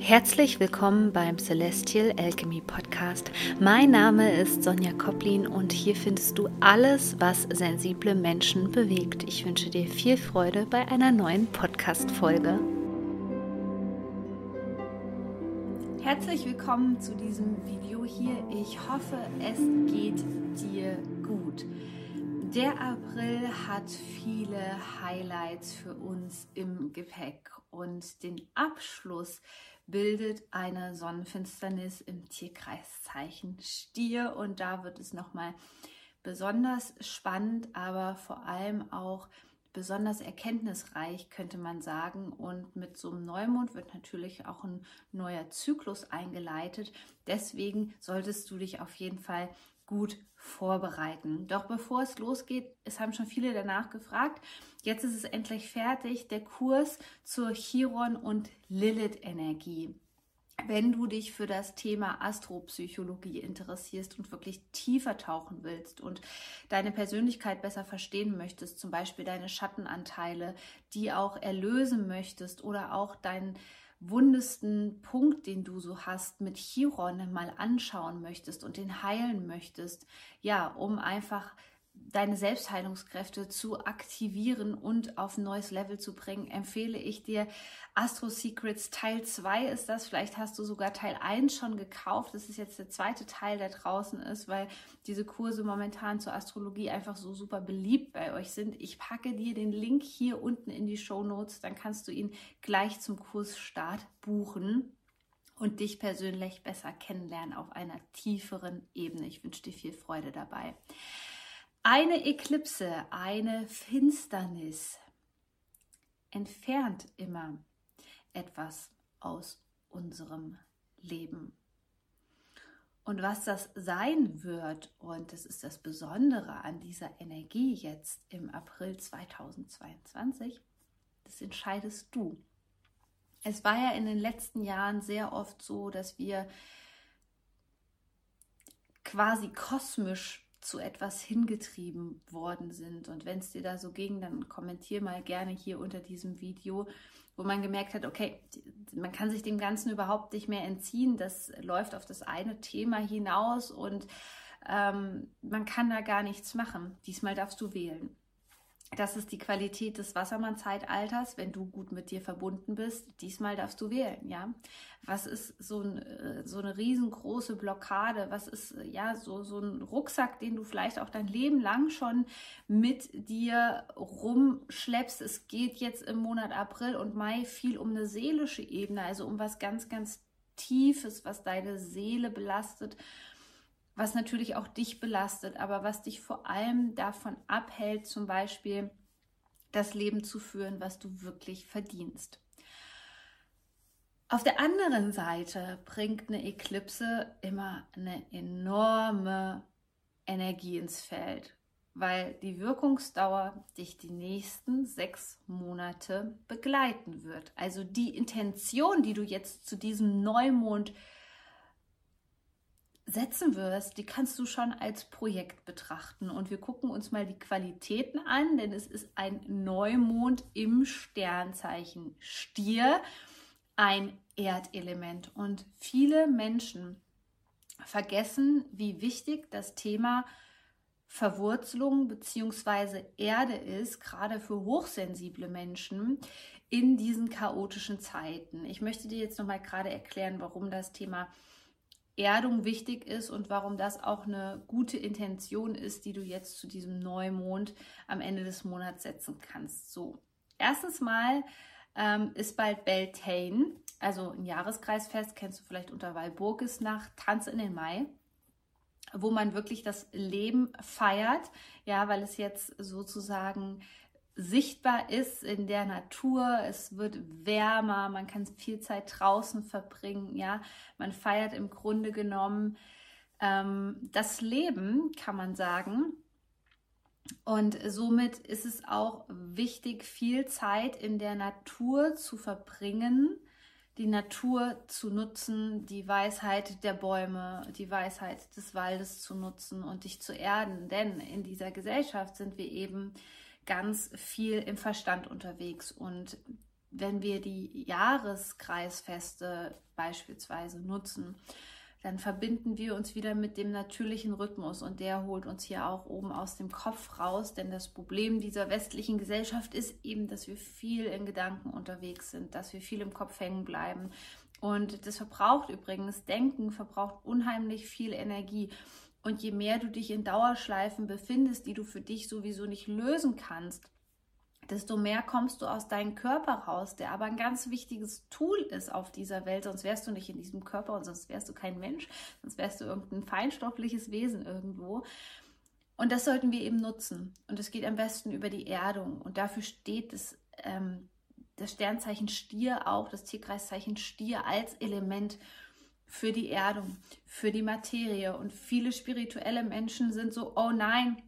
Herzlich willkommen beim Celestial Alchemy Podcast. Mein Name ist Sonja Koplin und hier findest du alles, was sensible Menschen bewegt. Ich wünsche dir viel Freude bei einer neuen Podcast-Folge. Herzlich willkommen zu diesem Video hier. Ich hoffe, es geht dir gut. Der April hat viele Highlights für uns im Gepäck und den Abschluss bildet eine Sonnenfinsternis im Tierkreiszeichen Stier und da wird es nochmal besonders spannend, aber vor allem auch besonders erkenntnisreich, könnte man sagen. Und mit so einem Neumond wird natürlich auch ein neuer Zyklus eingeleitet. Deswegen solltest du dich auf jeden Fall gut vorbereiten. Doch bevor es losgeht, es haben schon viele danach gefragt, jetzt ist es endlich fertig, der Kurs zur Chiron und Lilith Energie. Wenn du dich für das Thema Astropsychologie interessierst und wirklich tiefer tauchen willst und deine Persönlichkeit besser verstehen möchtest, zum Beispiel deine Schattenanteile, die auch erlösen möchtest oder auch dein wundesten Punkt, den du so hast, mit Chiron mal anschauen möchtest und den heilen möchtest, ja, um einfach deine Selbstheilungskräfte zu aktivieren und auf ein neues Level zu bringen, empfehle ich dir Astro Secrets Teil 2 ist das. Vielleicht hast du sogar Teil 1 schon gekauft. Das ist jetzt der zweite Teil, der draußen ist, weil diese Kurse momentan zur Astrologie einfach so super beliebt bei euch sind. Ich packe dir den Link hier unten in die Show Notes, dann kannst du ihn gleich zum Kursstart buchen und dich persönlich besser kennenlernen auf einer tieferen Ebene. Ich wünsche dir viel Freude dabei. Eine Eklipse, eine Finsternis entfernt immer etwas aus unserem Leben. Und was das sein wird, und das ist das Besondere an dieser Energie jetzt im April 2022, das entscheidest du. Es war ja in den letzten Jahren sehr oft so, dass wir quasi kosmisch zu etwas hingetrieben worden sind. Und wenn es dir da so ging, dann kommentier mal gerne hier unter diesem Video, wo man gemerkt hat, okay, man kann sich dem Ganzen überhaupt nicht mehr entziehen. Das läuft auf das eine Thema hinaus und ähm, man kann da gar nichts machen. Diesmal darfst du wählen. Das ist die Qualität des Wassermann-Zeitalters, wenn du gut mit dir verbunden bist. Diesmal darfst du wählen, ja. Was ist so, ein, äh, so eine riesengroße Blockade? Was ist, äh, ja, so, so ein Rucksack, den du vielleicht auch dein Leben lang schon mit dir rumschleppst? Es geht jetzt im Monat April und Mai viel um eine seelische Ebene, also um was ganz, ganz Tiefes, was deine Seele belastet was natürlich auch dich belastet, aber was dich vor allem davon abhält, zum Beispiel das Leben zu führen, was du wirklich verdienst. Auf der anderen Seite bringt eine Eklipse immer eine enorme Energie ins Feld, weil die Wirkungsdauer dich die nächsten sechs Monate begleiten wird. Also die Intention, die du jetzt zu diesem Neumond setzen wirst, die kannst du schon als Projekt betrachten. Und wir gucken uns mal die Qualitäten an, denn es ist ein Neumond im Sternzeichen Stier, ein Erdelement. Und viele Menschen vergessen, wie wichtig das Thema Verwurzelung bzw. Erde ist, gerade für hochsensible Menschen in diesen chaotischen Zeiten. Ich möchte dir jetzt noch mal gerade erklären, warum das Thema Erdung wichtig ist und warum das auch eine gute Intention ist, die du jetzt zu diesem Neumond am Ende des Monats setzen kannst. So, erstens mal ähm, ist bald Beltane, also ein Jahreskreisfest, kennst du vielleicht unter Walburgisnacht, Tanz in den Mai wo man wirklich das Leben feiert, ja, weil es jetzt sozusagen sichtbar ist in der Natur. Es wird wärmer, man kann viel Zeit draußen verbringen. Ja, man feiert im Grunde genommen ähm, das Leben, kann man sagen. Und somit ist es auch wichtig, viel Zeit in der Natur zu verbringen, die Natur zu nutzen, die Weisheit der Bäume, die Weisheit des Waldes zu nutzen und dich zu erden. Denn in dieser Gesellschaft sind wir eben ganz viel im Verstand unterwegs. Und wenn wir die Jahreskreisfeste beispielsweise nutzen, dann verbinden wir uns wieder mit dem natürlichen Rhythmus. Und der holt uns hier auch oben aus dem Kopf raus, denn das Problem dieser westlichen Gesellschaft ist eben, dass wir viel in Gedanken unterwegs sind, dass wir viel im Kopf hängen bleiben. Und das verbraucht übrigens, Denken verbraucht unheimlich viel Energie. Und je mehr du dich in Dauerschleifen befindest, die du für dich sowieso nicht lösen kannst, desto mehr kommst du aus deinem Körper raus, der aber ein ganz wichtiges Tool ist auf dieser Welt. Sonst wärst du nicht in diesem Körper und sonst wärst du kein Mensch, sonst wärst du irgendein feinstoffliches Wesen irgendwo. Und das sollten wir eben nutzen. Und es geht am besten über die Erdung. Und dafür steht es, ähm, das Sternzeichen Stier auch, das Tierkreiszeichen Stier als Element für die Erdung, für die Materie. Und viele spirituelle Menschen sind so, oh nein,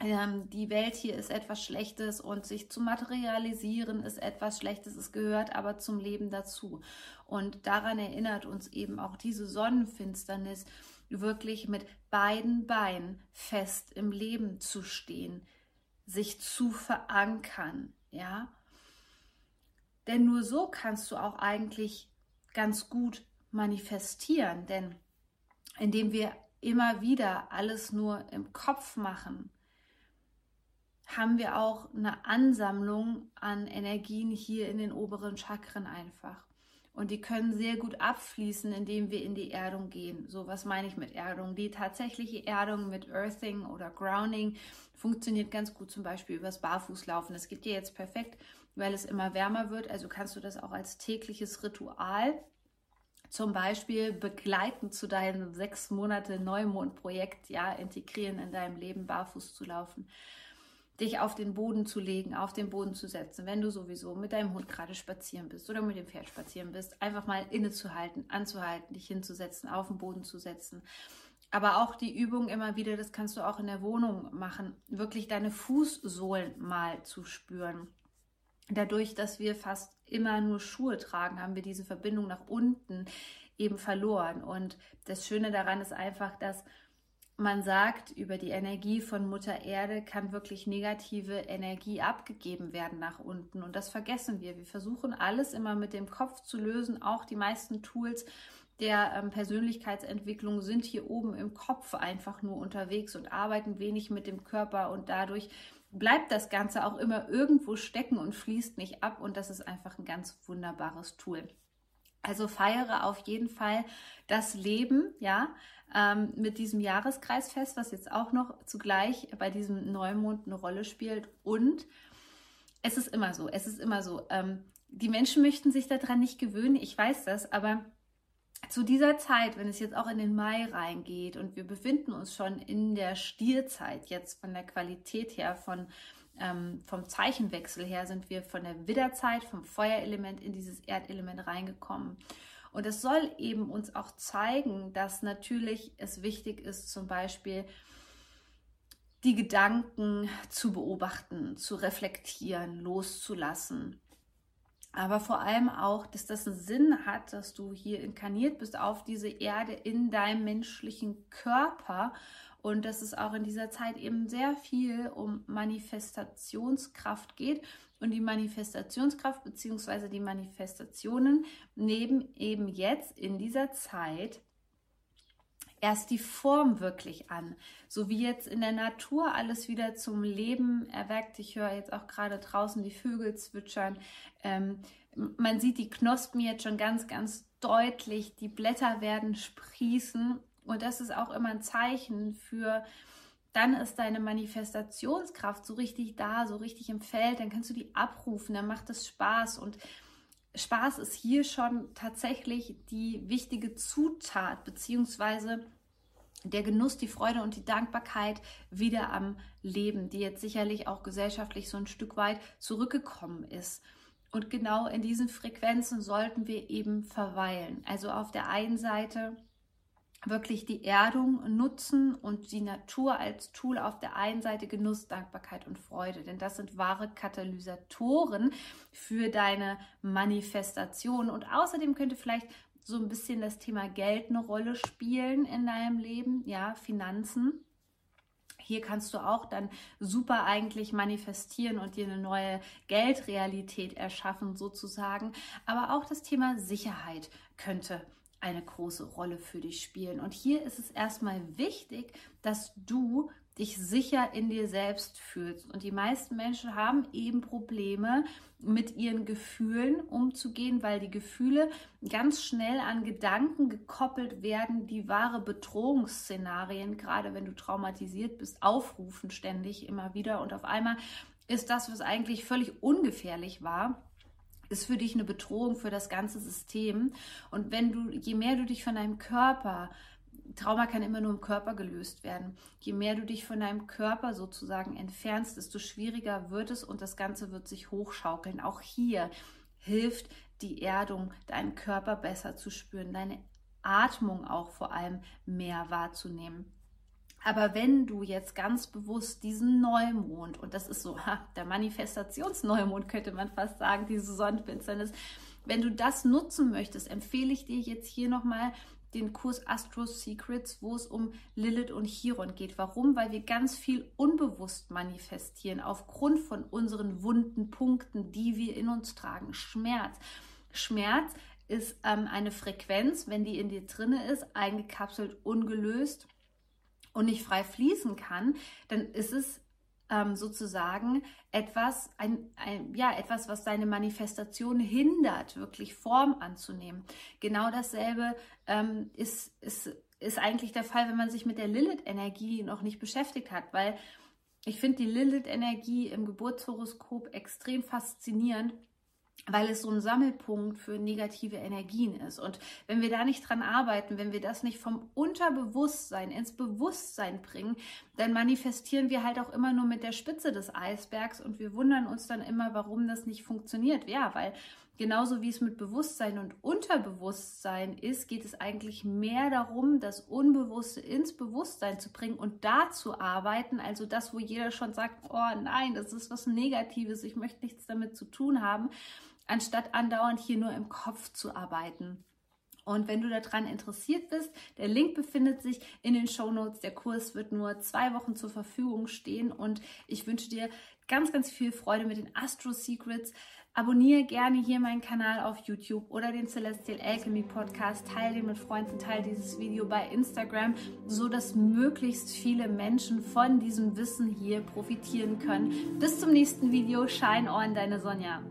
ähm, die Welt hier ist etwas Schlechtes und sich zu materialisieren ist etwas Schlechtes. Es gehört aber zum Leben dazu. Und daran erinnert uns eben auch diese Sonnenfinsternis, wirklich mit beiden Beinen fest im Leben zu stehen, sich zu verankern, ja. Denn nur so kannst du auch eigentlich ganz gut manifestieren, denn indem wir immer wieder alles nur im Kopf machen, haben wir auch eine Ansammlung an Energien hier in den oberen Chakren einfach. Und die können sehr gut abfließen, indem wir in die Erdung gehen. So, was meine ich mit Erdung? Die tatsächliche Erdung mit Earthing oder Grounding funktioniert ganz gut zum Beispiel übers Barfußlaufen. Das geht dir jetzt perfekt, weil es immer wärmer wird. Also kannst du das auch als tägliches Ritual zum Beispiel begleitend zu deinem sechs Monate Neumondprojekt ja integrieren in deinem Leben, barfuß zu laufen dich auf den Boden zu legen, auf den Boden zu setzen, wenn du sowieso mit deinem Hund gerade spazieren bist oder mit dem Pferd spazieren bist, einfach mal innezuhalten, anzuhalten, dich hinzusetzen, auf den Boden zu setzen. Aber auch die Übung immer wieder, das kannst du auch in der Wohnung machen, wirklich deine Fußsohlen mal zu spüren. Dadurch, dass wir fast immer nur Schuhe tragen, haben wir diese Verbindung nach unten eben verloren. Und das Schöne daran ist einfach, dass man sagt, über die Energie von Mutter Erde kann wirklich negative Energie abgegeben werden nach unten. Und das vergessen wir. Wir versuchen alles immer mit dem Kopf zu lösen. Auch die meisten Tools der ähm, Persönlichkeitsentwicklung sind hier oben im Kopf einfach nur unterwegs und arbeiten wenig mit dem Körper. Und dadurch bleibt das Ganze auch immer irgendwo stecken und fließt nicht ab. Und das ist einfach ein ganz wunderbares Tool. Also feiere auf jeden Fall das Leben, ja, ähm, mit diesem Jahreskreisfest, was jetzt auch noch zugleich bei diesem Neumond eine Rolle spielt. Und es ist immer so, es ist immer so. Ähm, die Menschen möchten sich daran nicht gewöhnen, ich weiß das, aber zu dieser Zeit, wenn es jetzt auch in den Mai reingeht und wir befinden uns schon in der Stierzeit, jetzt von der Qualität her, von, ähm, vom Zeichenwechsel her, sind wir von der Widderzeit, vom Feuerelement in dieses Erdelement reingekommen. Und es soll eben uns auch zeigen, dass natürlich es wichtig ist, zum Beispiel die Gedanken zu beobachten, zu reflektieren, loszulassen. Aber vor allem auch, dass das einen Sinn hat, dass du hier inkarniert bist auf diese Erde in deinem menschlichen Körper und dass es auch in dieser Zeit eben sehr viel um Manifestationskraft geht und die Manifestationskraft bzw. die Manifestationen nehmen eben jetzt in dieser Zeit erst die Form wirklich an. So wie jetzt in der Natur alles wieder zum Leben erweckt. Ich höre jetzt auch gerade draußen die Vögel zwitschern. Ähm, man sieht die Knospen jetzt schon ganz, ganz deutlich. Die Blätter werden sprießen. Und das ist auch immer ein Zeichen für dann ist deine Manifestationskraft so richtig da, so richtig im Feld, dann kannst du die abrufen, dann macht es Spaß und Spaß ist hier schon tatsächlich die wichtige Zutat, beziehungsweise der Genuss, die Freude und die Dankbarkeit wieder am Leben, die jetzt sicherlich auch gesellschaftlich so ein Stück weit zurückgekommen ist. Und genau in diesen Frequenzen sollten wir eben verweilen. Also auf der einen Seite wirklich die Erdung nutzen und die Natur als Tool auf der einen Seite Genuss, Dankbarkeit und Freude. Denn das sind wahre Katalysatoren für deine Manifestation. Und außerdem könnte vielleicht so ein bisschen das Thema Geld eine Rolle spielen in deinem Leben, ja, Finanzen. Hier kannst du auch dann super eigentlich manifestieren und dir eine neue Geldrealität erschaffen sozusagen. Aber auch das Thema Sicherheit könnte eine große Rolle für dich spielen. Und hier ist es erstmal wichtig, dass du dich sicher in dir selbst fühlst. Und die meisten Menschen haben eben Probleme mit ihren Gefühlen umzugehen, weil die Gefühle ganz schnell an Gedanken gekoppelt werden, die wahre Bedrohungsszenarien, gerade wenn du traumatisiert bist, aufrufen ständig immer wieder. Und auf einmal ist das, was eigentlich völlig ungefährlich war, ist für dich eine Bedrohung für das ganze System. Und wenn du, je mehr du dich von deinem Körper Trauma kann immer nur im Körper gelöst werden. Je mehr du dich von deinem Körper sozusagen entfernst, desto schwieriger wird es und das Ganze wird sich hochschaukeln. Auch hier hilft die Erdung, deinen Körper besser zu spüren, deine Atmung auch vor allem mehr wahrzunehmen. Aber wenn du jetzt ganz bewusst diesen Neumond, und das ist so ha, der Manifestationsneumond, könnte man fast sagen, diese Sonnenfinsternis, wenn du das nutzen möchtest, empfehle ich dir jetzt hier nochmal den Kurs Astro Secrets, wo es um Lilith und Chiron geht. Warum? Weil wir ganz viel unbewusst manifestieren aufgrund von unseren wunden Punkten, die wir in uns tragen. Schmerz. Schmerz ist ähm, eine Frequenz, wenn die in dir drinne ist, eingekapselt, ungelöst und nicht frei fließen kann, dann ist es ähm, sozusagen etwas, ein, ein, ja, etwas, was deine Manifestation hindert, wirklich Form anzunehmen. Genau dasselbe ähm, ist, ist, ist eigentlich der Fall, wenn man sich mit der Lilith-Energie noch nicht beschäftigt hat, weil ich finde die Lilith-Energie im Geburtshoroskop extrem faszinierend weil es so ein Sammelpunkt für negative Energien ist. Und wenn wir da nicht dran arbeiten, wenn wir das nicht vom Unterbewusstsein ins Bewusstsein bringen, dann manifestieren wir halt auch immer nur mit der Spitze des Eisbergs und wir wundern uns dann immer, warum das nicht funktioniert. Ja, weil genauso wie es mit Bewusstsein und Unterbewusstsein ist, geht es eigentlich mehr darum, das Unbewusste ins Bewusstsein zu bringen und da zu arbeiten. Also das, wo jeder schon sagt, oh nein, das ist was Negatives, ich möchte nichts damit zu tun haben anstatt andauernd hier nur im Kopf zu arbeiten. Und wenn du daran interessiert bist, der Link befindet sich in den Show Notes. Der Kurs wird nur zwei Wochen zur Verfügung stehen und ich wünsche dir ganz, ganz viel Freude mit den Astro Secrets. Abonniere gerne hier meinen Kanal auf YouTube oder den Celestial Alchemy Podcast. Teile den mit Freunden, teile dieses Video bei Instagram, so dass möglichst viele Menschen von diesem Wissen hier profitieren können. Bis zum nächsten Video. Shine on, deine Sonja.